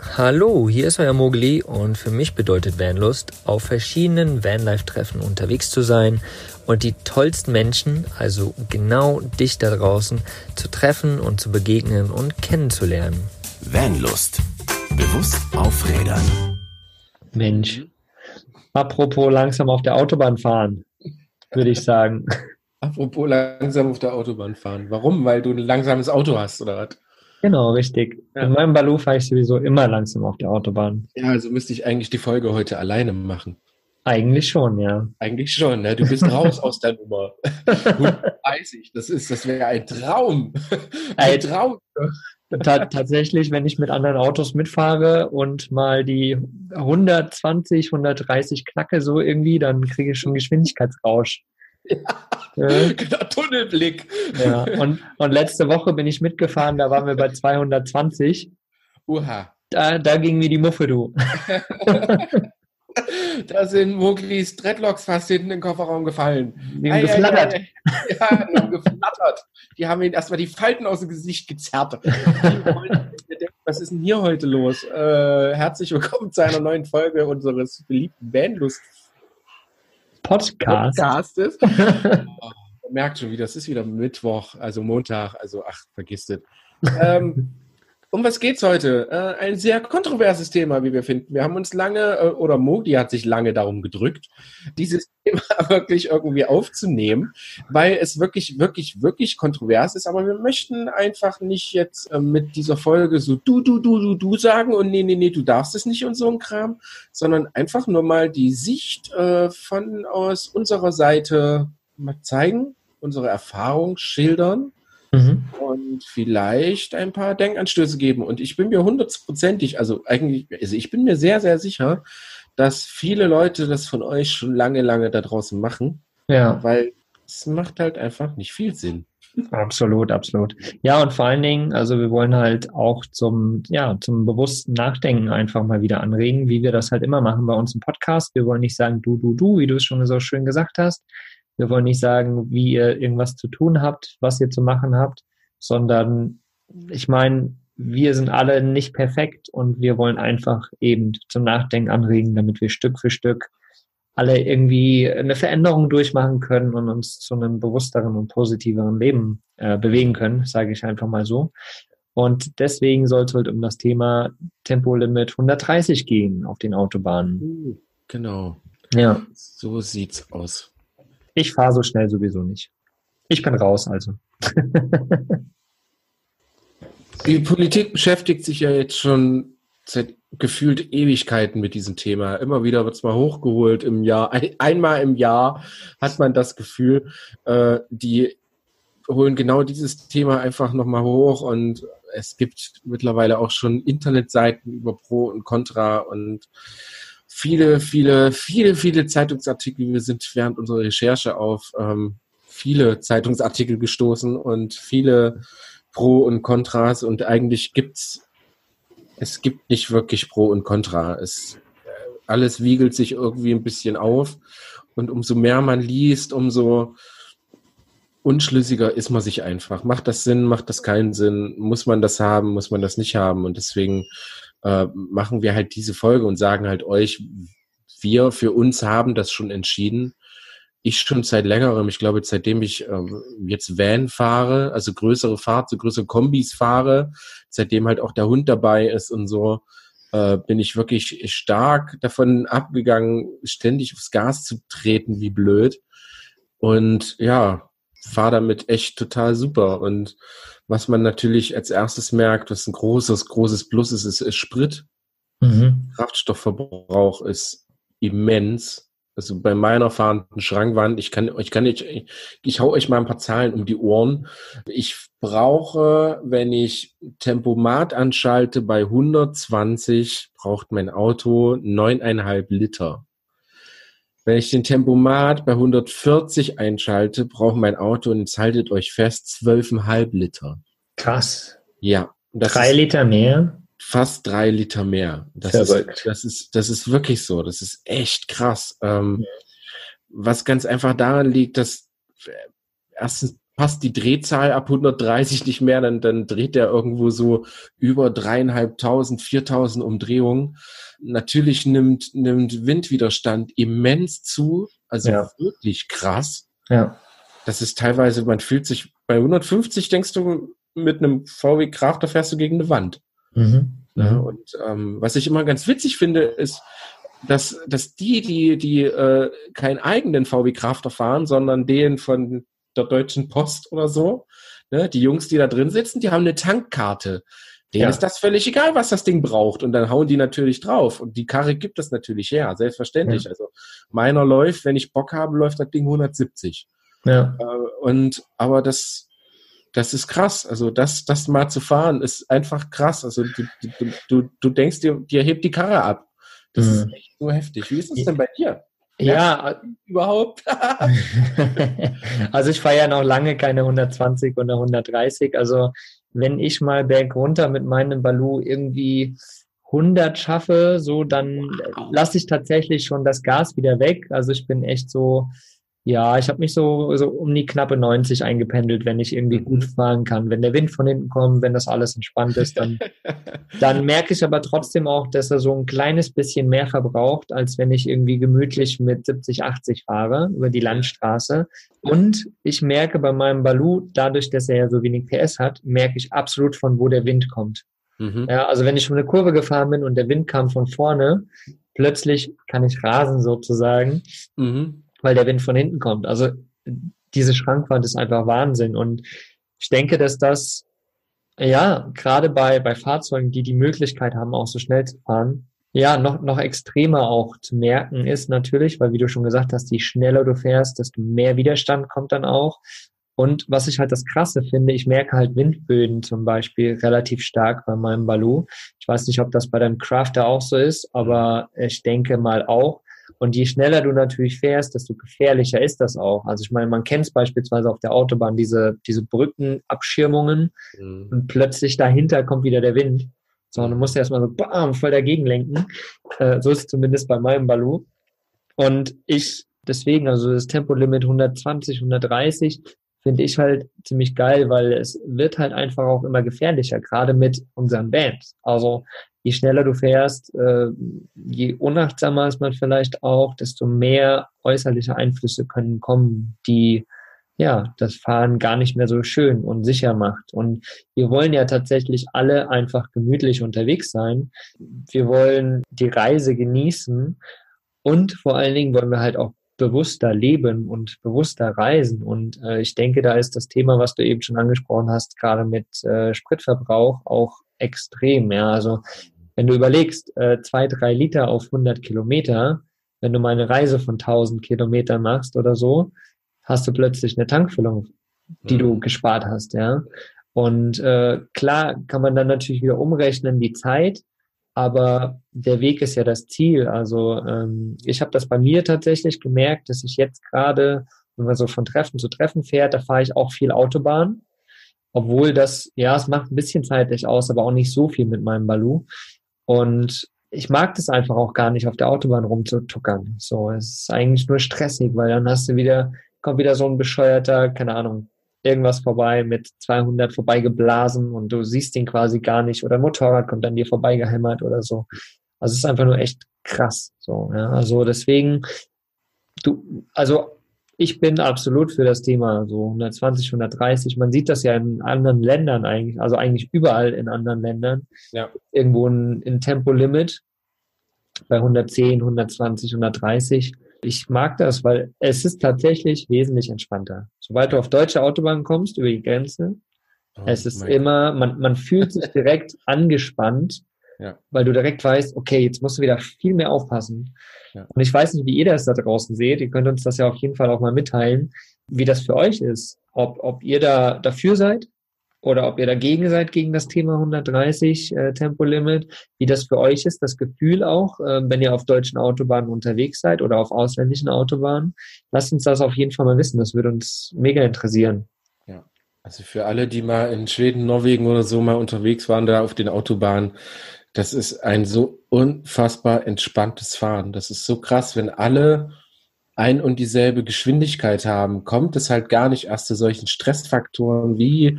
Hallo, hier ist euer Mogli und für mich bedeutet Vanlust, auf verschiedenen Vanlife-Treffen unterwegs zu sein und die tollsten Menschen, also genau dich da draußen, zu treffen und zu begegnen und kennenzulernen. Vanlust. Bewusst aufrädern. Mensch. Apropos langsam auf der Autobahn fahren, würde ich sagen. Apropos langsam auf der Autobahn fahren. Warum? Weil du ein langsames Auto hast, oder was? Genau, richtig. Ja. In meinem Balu fahre ich sowieso immer langsam auf der Autobahn. Ja, also müsste ich eigentlich die Folge heute alleine machen. Eigentlich schon, ja. Eigentlich schon, ne? Du bist raus aus der Nummer. 130, das ist, das wäre ein Traum. Ein Traum. tatsächlich, wenn ich mit anderen Autos mitfahre und mal die 120, 130 knacke so irgendwie, dann kriege ich schon Geschwindigkeitsrausch. Ja. Genau, Tunnelblick. Ja, und, und letzte Woche bin ich mitgefahren, da waren wir bei 220. Uha. Da, da ging mir die Muffe, du. da sind Moglis Dreadlocks fast hinten im Kofferraum gefallen. Die haben geflattert. Ja, die haben geflattert. Die haben ihn erstmal die Falten aus dem Gesicht gezerrt. Was ist denn hier heute los? Äh, herzlich willkommen zu einer neuen Folge unseres beliebten Bandlust Podcast. Podcastes. oh, man merkt schon wieder, es ist wieder Mittwoch, also Montag, also ach, vergisst es. Ähm, um was geht's heute? Äh, ein sehr kontroverses Thema, wie wir finden. Wir haben uns lange, äh, oder Modi hat sich lange darum gedrückt, dieses Thema wirklich irgendwie aufzunehmen, weil es wirklich, wirklich, wirklich kontrovers ist. Aber wir möchten einfach nicht jetzt äh, mit dieser Folge so du, du, du, du, du sagen und nee, nee, nee, du darfst es nicht und so ein Kram, sondern einfach nur mal die Sicht äh, von aus unserer Seite mal zeigen, unsere Erfahrung schildern Mhm. Und vielleicht ein paar Denkanstöße geben. Und ich bin mir hundertprozentig, also eigentlich, also ich bin mir sehr, sehr sicher, dass viele Leute das von euch schon lange, lange da draußen machen. Ja. Weil es macht halt einfach nicht viel Sinn. Absolut, absolut. Ja, und vor allen Dingen, also wir wollen halt auch zum, ja, zum bewussten Nachdenken einfach mal wieder anregen, wie wir das halt immer machen bei uns im Podcast. Wir wollen nicht sagen, du, du, du, wie du es schon so schön gesagt hast, wir wollen nicht sagen, wie ihr irgendwas zu tun habt, was ihr zu machen habt, sondern ich meine, wir sind alle nicht perfekt und wir wollen einfach eben zum Nachdenken anregen, damit wir Stück für Stück alle irgendwie eine Veränderung durchmachen können und uns zu einem bewussteren und positiveren Leben äh, bewegen können, sage ich einfach mal so. Und deswegen soll es heute um das Thema Tempolimit 130 gehen auf den Autobahnen. Uh, genau. Ja. So sieht's aus. Ich fahre so schnell sowieso nicht. Ich bin raus, also. Die Politik beschäftigt sich ja jetzt schon seit gefühlt Ewigkeiten mit diesem Thema. Immer wieder wird es mal hochgeholt im Jahr. Ein, einmal im Jahr hat man das Gefühl, äh, die holen genau dieses Thema einfach nochmal hoch und es gibt mittlerweile auch schon Internetseiten über Pro und Contra und viele, viele, viele, viele Zeitungsartikel. Wir sind während unserer Recherche auf ähm, viele Zeitungsartikel gestoßen und viele Pro und Kontras und eigentlich gibt's es gibt nicht wirklich Pro und Contra. Es äh, alles wiegelt sich irgendwie ein bisschen auf und umso mehr man liest, umso unschlüssiger ist man sich einfach. Macht das Sinn, macht das keinen Sinn? Muss man das haben, muss man das nicht haben? Und deswegen äh, machen wir halt diese Folge und sagen halt euch, wir für uns haben das schon entschieden. Ich schon seit längerem, ich glaube, seitdem ich ähm, jetzt Van fahre, also größere Fahrzeuge, größere Kombis fahre, seitdem halt auch der Hund dabei ist und so, äh, bin ich wirklich stark davon abgegangen, ständig aufs Gas zu treten, wie blöd. Und ja, fahre damit echt total super. Und was man natürlich als erstes merkt, was ein großes, großes Plus ist, ist, ist Sprit. Mhm. Kraftstoffverbrauch ist immens. Also bei meiner fahrenden Schrankwand, ich kann, ich kann nicht, ich, ich hau euch mal ein paar Zahlen um die Ohren. Ich brauche, wenn ich Tempomat anschalte bei 120, braucht mein Auto neuneinhalb Liter. Wenn ich den Tempomat bei 140 einschalte, braucht mein Auto, und jetzt haltet euch fest, 12,5 Liter. Krass. Ja. drei Liter mehr? Fast drei Liter mehr. Das ist, das ist, das ist wirklich so. Das ist echt krass. Ähm, was ganz einfach daran liegt, dass erstens passt die Drehzahl ab 130 nicht mehr, dann, dann dreht der irgendwo so über dreieinhalbtausend, viertausend Umdrehungen. Natürlich nimmt, nimmt Windwiderstand immens zu, also Ja. wirklich krass. Ja. Das ist teilweise, man fühlt sich bei 150, denkst du, mit einem VW Crafter fährst du gegen eine Wand. Mhm. Ja, Mhm. und ähm, was ich immer ganz witzig finde, ist, dass, dass die, die, die äh, keinen eigenen VW Crafter fahren, sondern den von der Deutschen Post oder so, ne, die Jungs, die da drin sitzen, die haben eine Tankkarte. Denen Ja. ist das völlig egal, was das Ding braucht. Und dann hauen die natürlich drauf. Und die Karre gibt es natürlich her, selbstverständlich. Also meiner läuft, wenn ich Bock habe, läuft das Ding 170. Ja. Äh, und aber das, das ist krass. Also das, das mal zu fahren, ist einfach krass. Also du, du, du, du denkst dir, dir hebt die Karre ab. Das Mhm. ist echt so heftig. Wie ist es denn bei dir? Ja, Überhaupt? also ich fahre ja noch lange keine 120 oder 130. Also wenn ich mal bergunter mit meinem Balu irgendwie 100 schaffe, so dann lasse ich tatsächlich schon das Gas wieder weg. Also ich bin echt so, ja, ich habe mich so, so um die knappe 90 eingependelt, wenn ich irgendwie gut fahren kann. Wenn der Wind von hinten kommt, wenn das alles entspannt ist, dann dann merke ich aber trotzdem auch, dass er so ein kleines bisschen mehr verbraucht, als wenn ich irgendwie gemütlich mit 70, 80 fahre über die Landstraße. Und ich merke bei meinem Balu, dadurch, dass er ja so wenig PS hat, merke ich absolut, von wo der Wind kommt. Mhm. Ja, also wenn ich schon eine Kurve gefahren bin und der Wind kam von vorne, plötzlich kann ich rasen sozusagen, Mhm. Weil der Wind von hinten kommt. Also diese Schrankwand ist einfach Wahnsinn. Und ich denke, dass das, ja, gerade bei, bei Fahrzeugen, die die Möglichkeit haben, auch so schnell zu fahren, ja, noch, noch extremer auch zu merken ist natürlich, weil wie du schon gesagt hast, je schneller du fährst, desto mehr Widerstand kommt dann auch. Und was ich halt das Krasse finde, ich merke halt Windböden zum Beispiel relativ stark bei meinem Balu. Ich weiß nicht, ob das bei deinem Crafter auch so ist, aber ich denke mal auch. Und je schneller du natürlich fährst, desto gefährlicher ist das auch. Also ich meine, man kennt es beispielsweise auf der Autobahn, diese, diese Brückenabschirmungen Mhm. und plötzlich dahinter kommt wieder der Wind. So, und du musst erstmal so bam, voll dagegen lenken. Äh, so ist es zumindest bei meinem Balu. Und ich, deswegen, also das Tempolimit 120, 130, finde ich halt ziemlich geil, weil es wird halt einfach auch immer gefährlicher, gerade mit unseren Bands. Also je schneller du fährst, äh, je unachtsamer ist man vielleicht auch, desto mehr äußerliche Einflüsse können kommen, die ja das Fahren gar nicht mehr so schön und sicher macht. Und wir wollen ja tatsächlich alle einfach gemütlich unterwegs sein. Wir wollen die Reise genießen und vor allen Dingen wollen wir halt auch bewusster leben und bewusster reisen. Und äh, ich denke, da ist das Thema, was du eben schon angesprochen hast, gerade mit äh, Spritverbrauch auch extrem. Ja, also wenn du überlegst, äh, zwei, drei Liter auf 100 Kilometer, wenn du mal eine Reise von 1000 Kilometern machst oder so, hast du plötzlich eine Tankfüllung, die du gespart hast, ja. Und äh, klar kann man dann natürlich wieder umrechnen die Zeit, aber der Weg ist ja das Ziel. Also ähm, ich habe das bei mir tatsächlich gemerkt, dass ich jetzt gerade, wenn man so von Treffen zu Treffen fährt, da fahre ich auch viel Autobahn. Obwohl das, ja, es macht ein bisschen zeitlich aus, aber auch nicht so viel mit meinem Balu. Und ich mag das einfach auch gar nicht, auf der Autobahn rumzutuckern. So, es ist eigentlich nur stressig, weil dann hast du wieder, kommt wieder so ein bescheuerter, keine Ahnung, irgendwas vorbei mit 200 vorbeigeblasen und du siehst ihn quasi gar nicht oder ein Motorrad kommt an dir vorbeigehämmert oder so. Also es ist einfach nur echt krass. So, ja. Also deswegen, du, also ich bin absolut für das Thema so 120, 130. Man sieht das ja in anderen Ländern eigentlich, also eigentlich überall in anderen Ländern. Ja. Irgendwo ein, ein Tempolimit bei 110, 120, 130. Ich mag das, weil es ist tatsächlich wesentlich entspannter. Sobald du auf deutsche Autobahn kommst, über die Grenze, Oh es ist immer, man, man fühlt sich direkt angespannt, Ja. weil du direkt weißt, okay, jetzt musst du wieder viel mehr aufpassen. Ja. Und ich weiß nicht, wie ihr das da draußen seht. Ihr könnt uns das ja auf jeden Fall auch mal mitteilen, wie das für euch ist. Ob, ob ihr da dafür seid oder ob ihr dagegen seid gegen das Thema 130 äh, Tempolimit, wie das für euch ist, das Gefühl auch, äh, wenn ihr auf deutschen Autobahnen unterwegs seid oder auf ausländischen Autobahnen. Lasst uns das auf jeden Fall mal wissen. Das würde uns mega interessieren. Also für alle, die mal in Schweden, Norwegen oder so mal unterwegs waren, da auf den Autobahnen, das ist ein so unfassbar entspanntes Fahren. Das ist so krass, wenn alle ein und dieselbe Geschwindigkeit haben, kommt es halt gar nicht erst zu solchen Stressfaktoren wie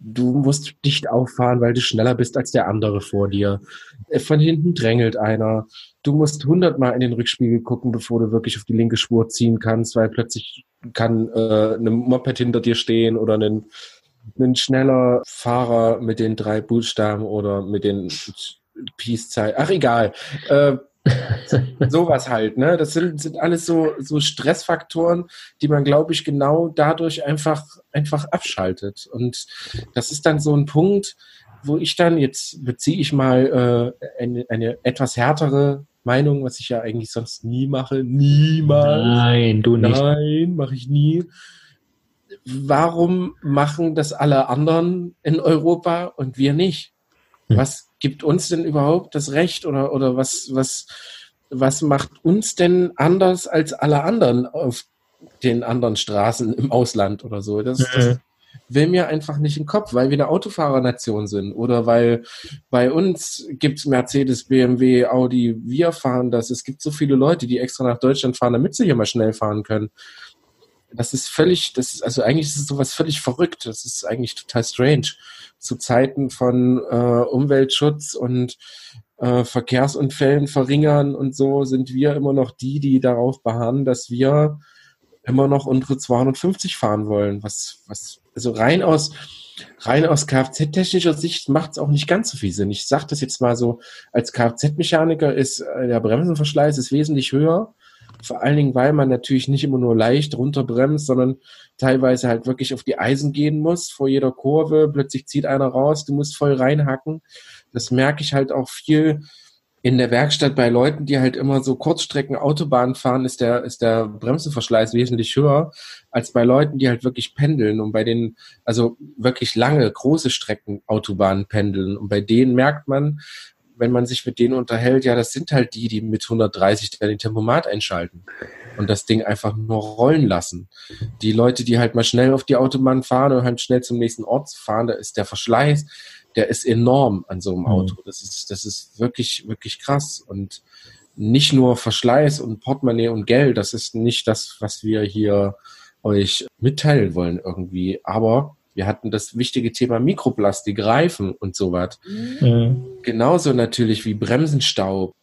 du musst dicht auffahren, weil du schneller bist als der andere vor dir. Äh, von hinten drängelt einer. Du musst hundertmal in den Rückspiegel gucken, bevor du wirklich auf die linke Spur ziehen kannst, weil plötzlich kann äh, ein Moped hinter dir stehen oder ein, ein schneller Fahrer mit den drei Buchstaben oder mit den Peace-Zeichen. Ach, egal. Äh, Sowas halt, ne? Das sind, sind alles so, so Stressfaktoren, die man, glaube ich, genau dadurch einfach, einfach abschaltet. Und das ist dann so ein Punkt, wo ich dann, jetzt beziehe ich mal äh, eine, eine etwas härtere Meinung, was ich ja eigentlich sonst nie mache. Niemals. Nein, du nicht. Nein, mache ich nie. Warum machen das alle anderen in Europa und wir nicht? Hm. Was gibt uns denn überhaupt das Recht oder, oder was, was, was macht uns denn anders als alle anderen auf den anderen Straßen im Ausland oder so? Das, das mhm. will mir einfach nicht in den Kopf, weil wir eine Autofahrernation sind oder weil bei uns gibt's Mercedes, BMW, Audi, wir fahren das. Es gibt so viele Leute, die extra nach Deutschland fahren, damit sie hier mal schnell fahren können. Das ist völlig, das ist, also eigentlich ist es sowas völlig verrückt. Das ist eigentlich total strange zu Zeiten von äh, Umweltschutz und äh, Verkehrsunfällen verringern und so sind wir immer noch die, die darauf beharren, dass wir immer noch unsere 250 fahren wollen. Was, was, also rein aus, rein aus Kfz-technischer Sicht macht es auch nicht ganz so viel Sinn. Ich sage das jetzt mal so, als Kfz-Mechaniker ist äh, der Bremsenverschleiß ist wesentlich höher vor allen Dingen, weil man natürlich nicht immer nur leicht runterbremst, sondern teilweise halt wirklich auf die Eisen gehen muss vor jeder Kurve. Plötzlich zieht einer raus, du musst voll reinhacken. Das merke ich halt auch viel in der Werkstatt bei Leuten, die halt immer so Kurzstrecken Autobahn fahren, ist der, ist der Bremsenverschleiß wesentlich höher als bei Leuten, die halt wirklich pendeln und bei den, also wirklich lange, große Strecken Autobahnen pendeln. Und bei denen merkt man, wenn man sich mit denen unterhält, ja, das sind halt die, die mit 130 den Tempomat einschalten und das Ding einfach nur rollen lassen. Die Leute, die halt mal schnell auf die Autobahn fahren und halt schnell zum nächsten Ort fahren, da ist der Verschleiß, der ist enorm an so einem mhm. Auto. Das ist, das ist wirklich, wirklich krass. Und nicht nur Verschleiß und Portemonnaie und Geld, das ist nicht das, was wir hier euch mitteilen wollen irgendwie. Aber wir hatten das wichtige Thema Mikroplastik, Reifen und sowas. Mhm. Genauso natürlich wie Bremsenstaub.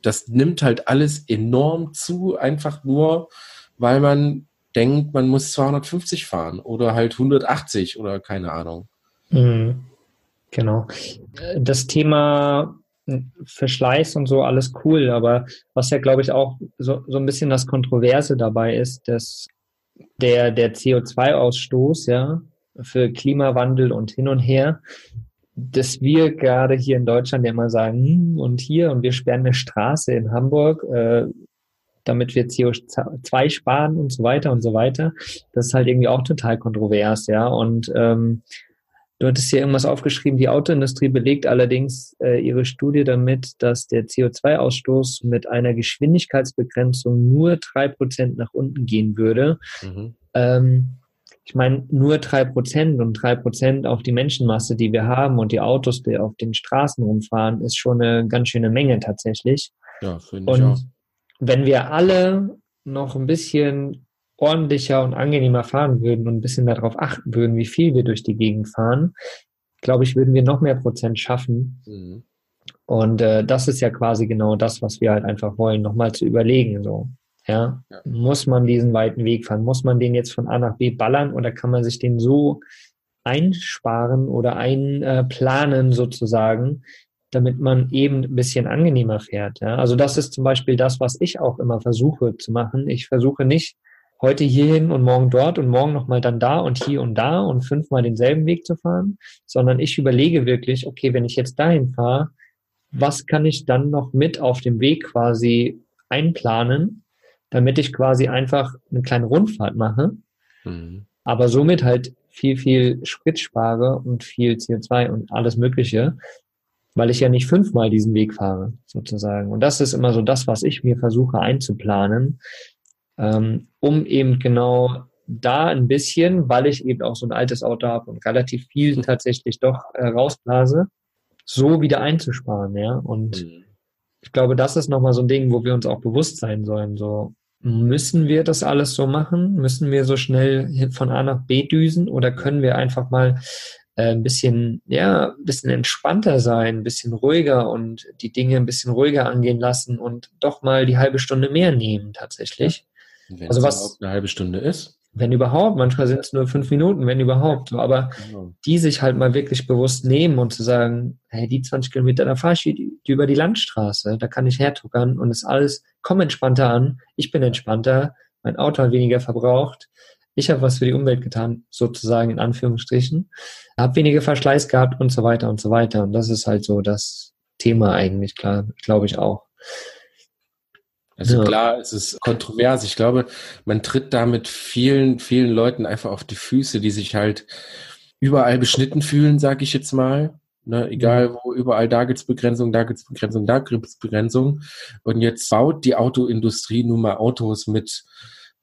Das nimmt halt alles enorm zu, einfach nur, weil man denkt, man muss 250 fahren oder halt 180 oder keine Ahnung. Mhm. Genau. Das Thema Verschleiß und so, alles cool, aber was ja, glaube ich, auch so, so ein bisschen das Kontroverse dabei ist, dass der, der CO2-Ausstoß, ja, für Klimawandel und hin und her, dass wir gerade hier in Deutschland ja immer sagen, hm, und hier, und wir sperren eine Straße in Hamburg, äh, damit wir CO2 sparen und so weiter und so weiter. Das ist halt irgendwie auch total kontrovers, ja. Und ähm, du hattest hier irgendwas aufgeschrieben, die Autoindustrie belegt allerdings äh, ihre Studie damit, dass der CO2-Ausstoß mit einer Geschwindigkeitsbegrenzung nur drei Prozent nach unten gehen würde. Mhm. Ähm, ich meine, nur drei Prozent und drei Prozent auf die Menschenmasse, die wir haben und die Autos, die auf den Straßen rumfahren, ist schon eine ganz schöne Menge tatsächlich. Ja, finde ich auch. Wenn wir alle noch ein bisschen ordentlicher und angenehmer fahren würden und ein bisschen darauf achten würden, wie viel wir durch die Gegend fahren, glaube ich, würden wir noch mehr Prozent schaffen. Mhm. Und äh, das ist ja quasi genau das, was wir halt einfach wollen, nochmal zu überlegen. So. Ja? ja? Muss man diesen weiten Weg fahren? Muss man den jetzt von A nach B ballern oder kann man sich den so einsparen oder einplanen sozusagen, damit man eben ein bisschen angenehmer fährt. Ja? Also das ist zum Beispiel das, was ich auch immer versuche zu machen. Ich versuche nicht heute hierhin und morgen dort und morgen nochmal dann da und hier und da und fünfmal denselben Weg zu fahren, sondern ich überlege wirklich, okay, wenn ich jetzt dahin fahre, was kann ich dann noch mit auf dem Weg quasi einplanen, damit ich quasi einfach eine kleine Rundfahrt mache, mhm. aber somit halt viel, viel Sprit spare und viel CO2 und alles Mögliche, weil ich ja nicht fünfmal diesen Weg fahre, sozusagen. Und das ist immer so das, was ich mir versuche einzuplanen, ähm, um eben genau da ein bisschen, weil ich eben auch so ein altes Auto habe und relativ viel tatsächlich doch äh, rausblase, so wieder einzusparen, ja. Und mhm. ich glaube, das ist nochmal so ein Ding, wo wir uns auch bewusst sein sollen. So, müssen wir das alles so machen? Müssen wir so schnell von A nach B düsen oder können wir einfach mal äh, ein bisschen, ja, ein bisschen entspannter sein, ein bisschen ruhiger und die Dinge ein bisschen ruhiger angehen lassen und doch mal die halbe Stunde mehr nehmen tatsächlich? Wenn Also was- eine halbe Stunde ist. Wenn überhaupt, manchmal sind es nur fünf Minuten, wenn überhaupt. Aber Genau. die sich halt mal wirklich bewusst nehmen und zu sagen, hey, die 20 Kilometer, da fahre ich die, die über die Landstraße, da kann ich hertuckern und ist alles, komm entspannter an, ich bin entspannter, mein Auto hat weniger verbraucht, ich habe was für die Umwelt getan, sozusagen in Anführungsstrichen, habe weniger Verschleiß gehabt und so weiter und so weiter. Und das ist halt so das Thema eigentlich, klar, glaube ich auch. Also Ja. klar, es ist kontrovers. Ich glaube, man tritt da mit vielen, vielen Leuten einfach auf die Füße, die sich halt überall beschnitten fühlen, sag ich jetzt mal. Ne, egal wo, überall da gibt's Begrenzung, da gibt's Begrenzung, da gibt's Begrenzung. Und jetzt baut die Autoindustrie nun mal Autos mit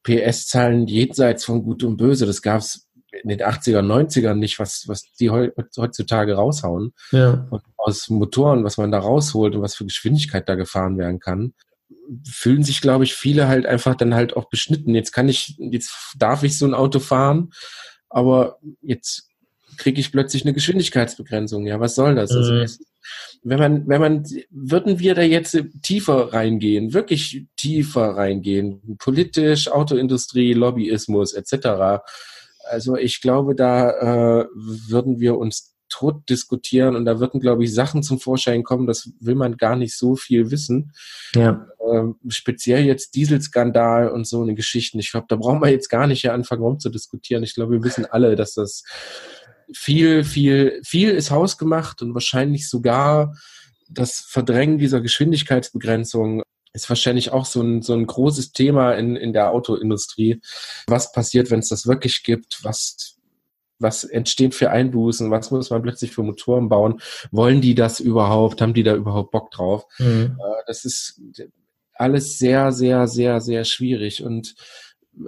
PS-Zahlen jenseits von Gut und Böse. Das gab's in den 80er, 90ern nicht, was, was die heu- heutzutage raushauen Ja. und aus Motoren, was man da rausholt und was für Geschwindigkeit da gefahren werden kann, fühlen sich, glaube ich, viele halt einfach dann halt auch beschnitten. Jetzt kann ich, jetzt darf ich so ein Auto fahren, aber jetzt kriege ich plötzlich eine Geschwindigkeitsbegrenzung. Ja, was soll das? Also Mhm. es, wenn man, wenn man, würden wir da jetzt tiefer reingehen, wirklich tiefer reingehen, politisch, Autoindustrie, Lobbyismus etc. Also ich glaube, da äh, würden wir uns tot diskutieren und da würden, glaube ich, Sachen zum Vorschein kommen, das will man gar nicht so viel wissen. Ja. Ähm, speziell jetzt Dieselskandal und so eine Geschichten. Ich glaube, da brauchen wir jetzt gar nicht hier anfangen rumzudiskutieren. Ich glaube, wir wissen alle, dass das viel, viel, viel ist hausgemacht und wahrscheinlich sogar das Verdrängen dieser Geschwindigkeitsbegrenzung ist wahrscheinlich auch so ein, so ein großes Thema in, in der Autoindustrie. Was passiert, wenn es das wirklich gibt? Was, was entstehen für Einbußen? Was muss man plötzlich für Motoren bauen? Wollen die das überhaupt? Haben die da überhaupt Bock drauf? Mhm. Äh, Das ist alles sehr, sehr, sehr, sehr schwierig. Und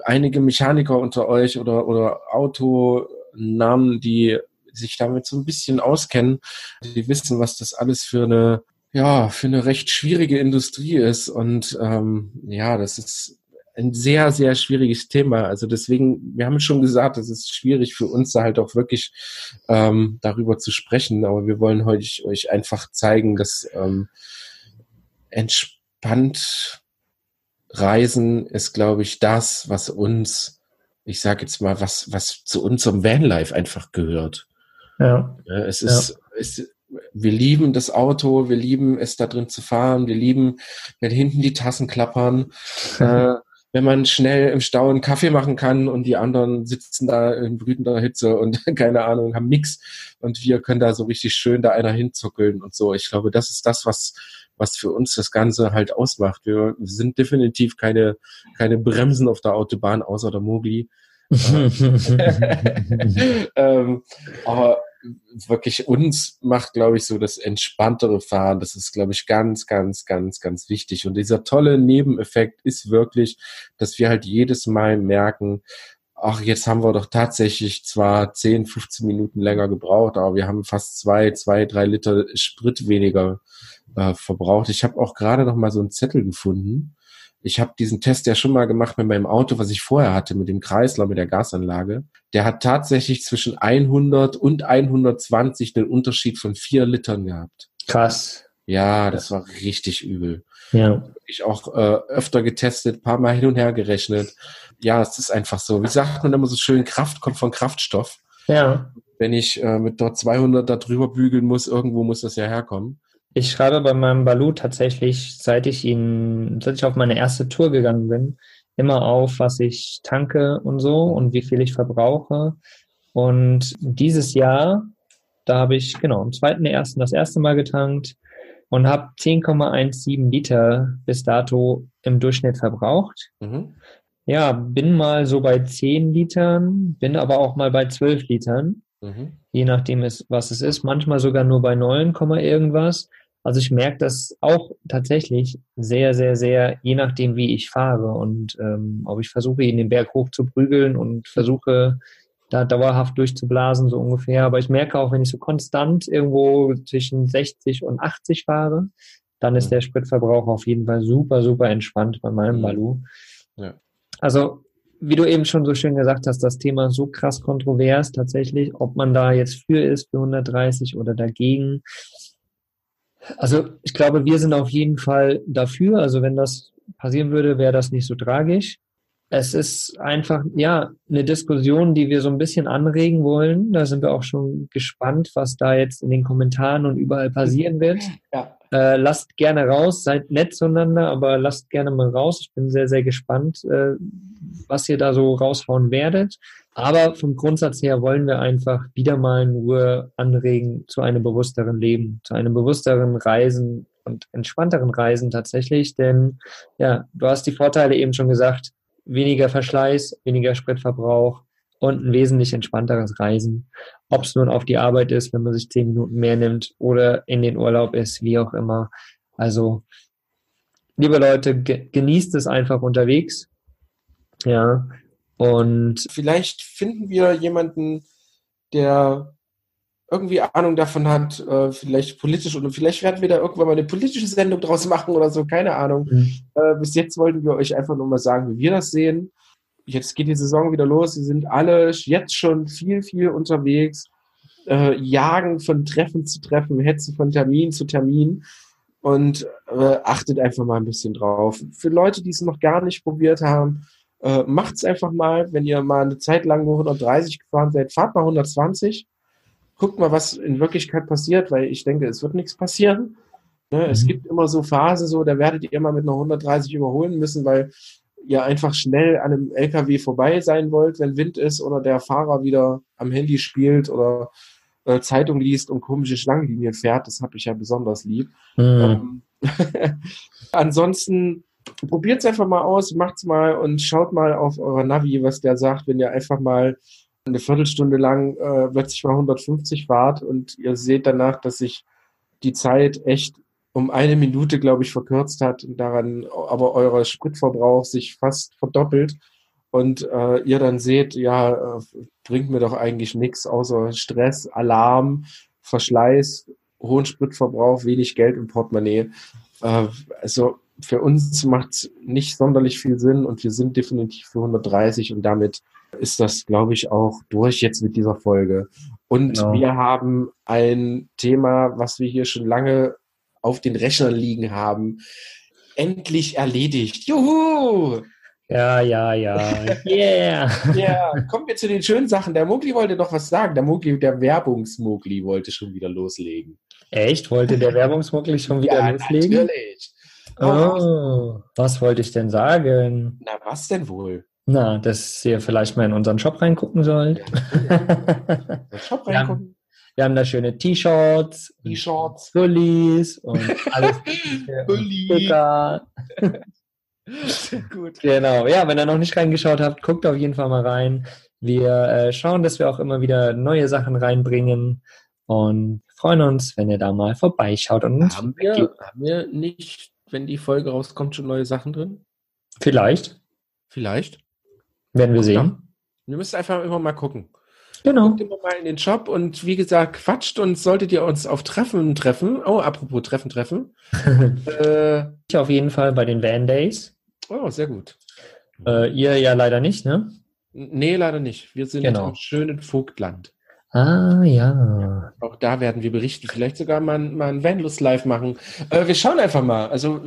einige Mechaniker unter euch oder, oder Autonamen, die sich damit so ein bisschen auskennen, die wissen, was das alles für eine, ja, für eine recht schwierige Industrie ist. Und ähm, ja, das ist ein sehr, sehr schwieriges Thema. Also deswegen, wir haben schon gesagt, es ist schwierig für uns da halt auch wirklich ähm, darüber zu sprechen. Aber wir wollen heute euch einfach zeigen, dass ähm, entspannt Reisen ist, glaube ich, das, was uns, ich sage jetzt mal, was, was zu unserem Vanlife einfach gehört. Ja. Ja, es ist, es, wir lieben das Auto, wir lieben es da drin zu fahren, wir lieben, wenn hinten die Tassen klappern, äh, wenn man schnell im Stau einen Kaffee machen kann und die anderen sitzen da in brütender Hitze und keine Ahnung, haben nix und wir können da so richtig schön da einer hinzuckeln und so. Ich glaube, das ist das, was, was für uns das Ganze halt ausmacht. Wir sind definitiv keine, keine Bremsen auf der Autobahn, außer der Mogli. ähm, aber wirklich uns macht, glaube ich, so das entspanntere Fahren. Das ist, glaube ich, ganz, ganz, ganz, ganz wichtig. Und dieser tolle Nebeneffekt ist wirklich, dass wir halt jedes Mal merken, ach, jetzt haben wir doch tatsächlich zwar 10, 15 Minuten länger gebraucht, aber wir haben fast zwei, zwei, drei Liter Sprit weniger äh, verbraucht. Ich habe auch gerade noch mal so einen Zettel gefunden. Ich habe diesen Test ja schon mal gemacht mit meinem Auto, was ich vorher hatte, mit dem Kreisler, mit der Gasanlage. Der hat tatsächlich zwischen 100 und 120 den Unterschied von vier Litern gehabt. Krass. Ja, das war richtig übel. Ja. Ich auch äh, öfter getestet, paar Mal hin und her gerechnet. Ja, es ist einfach so. Wie sagt man immer so schön, Kraft kommt von Kraftstoff. Ja. Wenn ich äh, mit dort 200 da drüber bügeln muss, irgendwo muss das ja herkommen. Ich schreibe bei meinem Balu tatsächlich, seit ich ihn, seit ich auf meine erste Tour gegangen bin, immer auf, was ich tanke und so und wie viel ich verbrauche. Und dieses Jahr, da habe ich, genau, am zweiten ersten das erste Mal getankt und habe 10,17 Liter bis dato im Durchschnitt verbraucht. Mhm. Ja, bin mal so bei 10 Litern, bin aber auch mal bei 12 Litern Mhm. je nachdem, was es ist. Manchmal sogar nur bei 9, irgendwas. Also ich merke das auch tatsächlich sehr, sehr, sehr, je nachdem, wie ich fahre und ähm, ob ich versuche, ihn den Berg hoch zu prügeln und versuche, da dauerhaft durchzublasen, so ungefähr. Aber ich merke auch, wenn ich so konstant irgendwo zwischen 60 und 80 fahre, dann ist Mhm. der Spritverbrauch auf jeden Fall super, super entspannt bei meinem Mhm. Balu. Ja. Also, wie du eben schon so schön gesagt hast, das Thema ist so krass kontrovers tatsächlich, ob man da jetzt für ist, für 130 oder dagegen. Also, ich glaube, wir sind auf jeden Fall dafür. Also, wenn das passieren würde, wäre das nicht so tragisch. Es ist einfach, ja, eine Diskussion, die wir so ein bisschen anregen wollen. Da sind wir auch schon gespannt, was da jetzt in den Kommentaren und überall passieren wird. Ja. Äh, lasst gerne raus, seid nett zueinander, aber lasst gerne mal raus. Ich bin sehr, sehr gespannt, äh, was ihr da so raushauen werdet. Aber vom Grundsatz her wollen wir einfach wieder mal nur anregen zu einem bewussteren Leben, zu einem bewussteren Reisen und entspannteren Reisen tatsächlich. Denn ja, du hast die Vorteile eben schon gesagt, weniger Verschleiß, weniger Spritverbrauch und ein wesentlich entspannteres Reisen. Ob es nun auf die Arbeit ist, wenn man sich zehn Minuten mehr nimmt oder in den Urlaub ist, wie auch immer. Also, liebe Leute, ge genießt es einfach unterwegs. Ja. Und Vielleicht finden wir jemanden, der irgendwie Ahnung davon hat, äh, vielleicht politisch oder vielleicht werden wir da irgendwann mal eine politische Sendung draus machen oder so, keine Ahnung. Mhm. Äh, bis jetzt wollten wir euch einfach nur mal sagen, wie wir das sehen. Jetzt geht die Saison wieder los. Sie sind alle jetzt schon viel, viel unterwegs, äh, jagen von Treffen zu Treffen, hetzen von Termin zu Termin und achtet einfach mal ein bisschen drauf. Für Leute, die es noch gar nicht probiert haben, äh, macht's einfach mal. Wenn ihr mal eine Zeit lang nur 130 gefahren seid, fahrt mal 120 guckt mal, was in Wirklichkeit passiert, weil ich denke, es wird nichts passieren. Ne? Es Mhm. gibt immer so Phasen, so, da werdet ihr immer mit einer 130 überholen müssen, weil ihr einfach schnell an einem LKW vorbei sein wollt, wenn Wind ist oder der Fahrer wieder am Handy spielt oder äh, Zeitung liest und komische Schlangenlinien fährt. Das habe ich ja besonders lieb. Mhm. Ähm, ansonsten probiert es einfach mal aus, macht's mal und schaut mal auf eurer Navi, was der sagt, wenn ihr einfach mal eine Viertelstunde lang äh, plötzlich mal 150 fahrt und ihr seht danach, dass sich die Zeit echt um eine Minute, glaube ich, verkürzt hat und daran aber euer Spritverbrauch sich fast verdoppelt und äh, ihr dann seht, ja, äh, bringt mir doch eigentlich nichts außer Stress, Alarm, Verschleiß, hohen Spritverbrauch, wenig Geld im Portemonnaie. Äh, also für uns macht es nicht sonderlich viel Sinn und wir sind definitiv für 130 und damit ist das, glaube ich, auch durch jetzt mit dieser Folge. Und Genau. wir haben ein Thema, was wir hier schon lange auf den Rechnern liegen haben, endlich erledigt. Juhu! Ja, ja, ja. Yeah. Ja, kommen wir zu den schönen Sachen. Der Mogli wollte noch was sagen. Der Mogli, der Werbungsmogli wollte schon wieder loslegen. Echt? Wollte der Werbungsmuggel schon wieder ja, loslegen? natürlich. Oh, was wollte ich denn sagen? Na, was denn wohl? Na, dass ihr vielleicht mal in unseren Shop reingucken sollt. Der Shop Ja. reingucken, Wir haben da schöne T-Shirts, T-Shirts. Pullis und alles. Sehr gut. Genau, ja, wenn ihr noch nicht reingeschaut habt, guckt auf jeden Fall mal rein. Wir äh, schauen, dass wir auch immer wieder neue Sachen reinbringen und freuen uns, wenn ihr da mal vorbeischaut und Haben wir, haben wir nicht, wenn die Folge rauskommt, schon neue Sachen drin? Vielleicht Vielleicht. werden wir Ja. sehen. Wir müssen einfach immer mal gucken. Genau. Guckt immer mal in den Shop und wie gesagt, quatscht und solltet ihr uns auf Treffen treffen. Oh, apropos Treffen, Treffen. äh, Ich auf jeden Fall bei den Van Days. oh, sehr gut. Äh, ihr ja leider nicht, ne? Nee, leider nicht. Wir sind Genau. im schönen Vogtland. Ah, ja. Auch da werden wir berichten. Vielleicht sogar mal, mal ein Vanlust live machen. Äh, wir schauen einfach mal. Also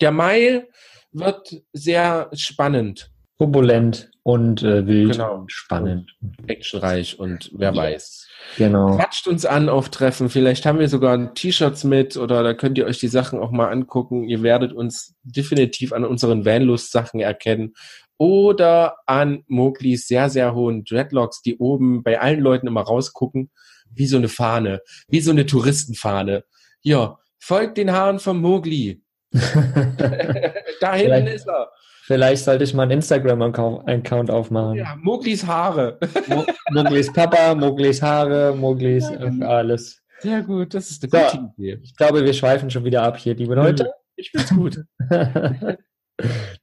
der Mai wird sehr spannend, Turbulent und äh, wild Genau. und spannend. actionreich und wer weiß. Genau. Quatscht uns an auf Treffen. Vielleicht haben wir sogar T-Shirts mit oder da könnt ihr euch die Sachen auch mal angucken. Ihr werdet uns definitiv an unseren Vanlust-Sachen erkennen oder an Moglis sehr, sehr hohen Dreadlocks, die oben bei allen Leuten immer rausgucken, wie so eine Fahne, wie so eine Touristenfahne. Ja, folgt den Haaren vom Mogli. da hinten ist er. Vielleicht sollte ich mal einen Instagram-Account aufmachen. Ja, Moglis Haare. Mo- Moglis Papa, Moglis Haare, Moglis Ja, äh, genau. alles. Sehr gut, das ist eine So. gute Idee. Ich glaube, wir schweifen schon wieder ab hier, liebe Leute. Ich find's gut.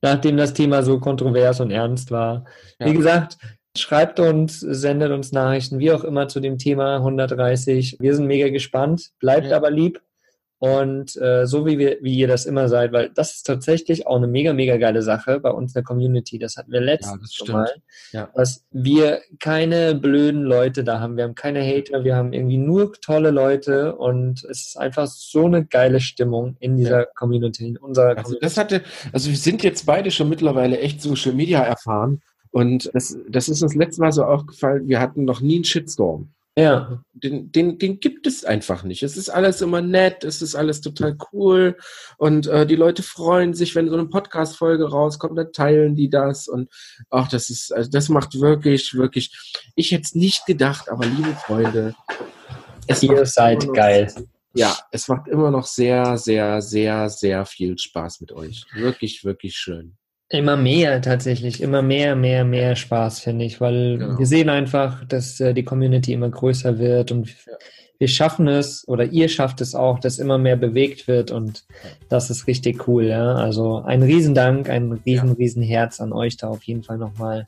Nachdem das Thema so kontrovers und ernst war. Ja. Wie gesagt, schreibt uns, sendet uns Nachrichten, wie auch immer zu dem Thema 130. Wir sind mega gespannt. Bleibt Ja. aber lieb und äh, so wie wir, wie ihr das immer seid, weil das ist tatsächlich auch eine mega, mega geile Sache bei uns in der Community. Das hatten wir letztes ja, Mal, Ja. dass wir keine blöden Leute da haben. Wir haben keine Hater, wir haben irgendwie nur tolle Leute und es ist einfach so eine geile Stimmung in dieser Community, in unserer Also Community. das hatte, also wir sind jetzt beide schon mittlerweile echt Social Media erfahren und das, das ist uns letztes Mal so aufgefallen, wir hatten noch nie einen Shitstorm. Ja, Den, den, den gibt es einfach nicht. Es ist alles immer nett, es ist alles total cool und äh, die Leute freuen sich, wenn so eine Podcast-Folge rauskommt, dann teilen die das und ach, das ist, also das macht wirklich, wirklich, ich hätte es nicht gedacht, aber liebe Freunde, es ihr seid noch- geil. Ja, es macht immer noch sehr, sehr, sehr, sehr viel Spaß mit euch. Wirklich, wirklich schön. Immer mehr tatsächlich, immer mehr, mehr, mehr Spaß, finde ich, weil Genau. wir sehen einfach, dass äh, die Community immer größer wird und wir schaffen es oder ihr schafft es auch, dass immer mehr bewegt wird und das ist richtig cool, ja. Also ein Riesendank, ein riesen, Ja. riesen Herz an euch da auf jeden Fall nochmal.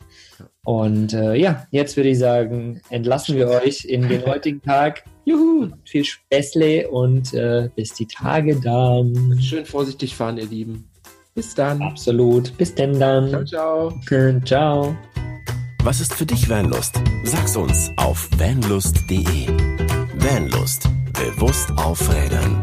Und äh, ja, jetzt würde ich sagen, entlassen wir euch in den heutigen Tag. Juhu, viel Späßle und äh, bis die Tage dann. Schön vorsichtig fahren, ihr Lieben. Bis dann. Absolut. Bis denn Ciao, dann. ciao. Ciao. Was ist für dich Vanlust? Sag's uns auf vanlust.de. Vanlust. Bewusst aufrädern.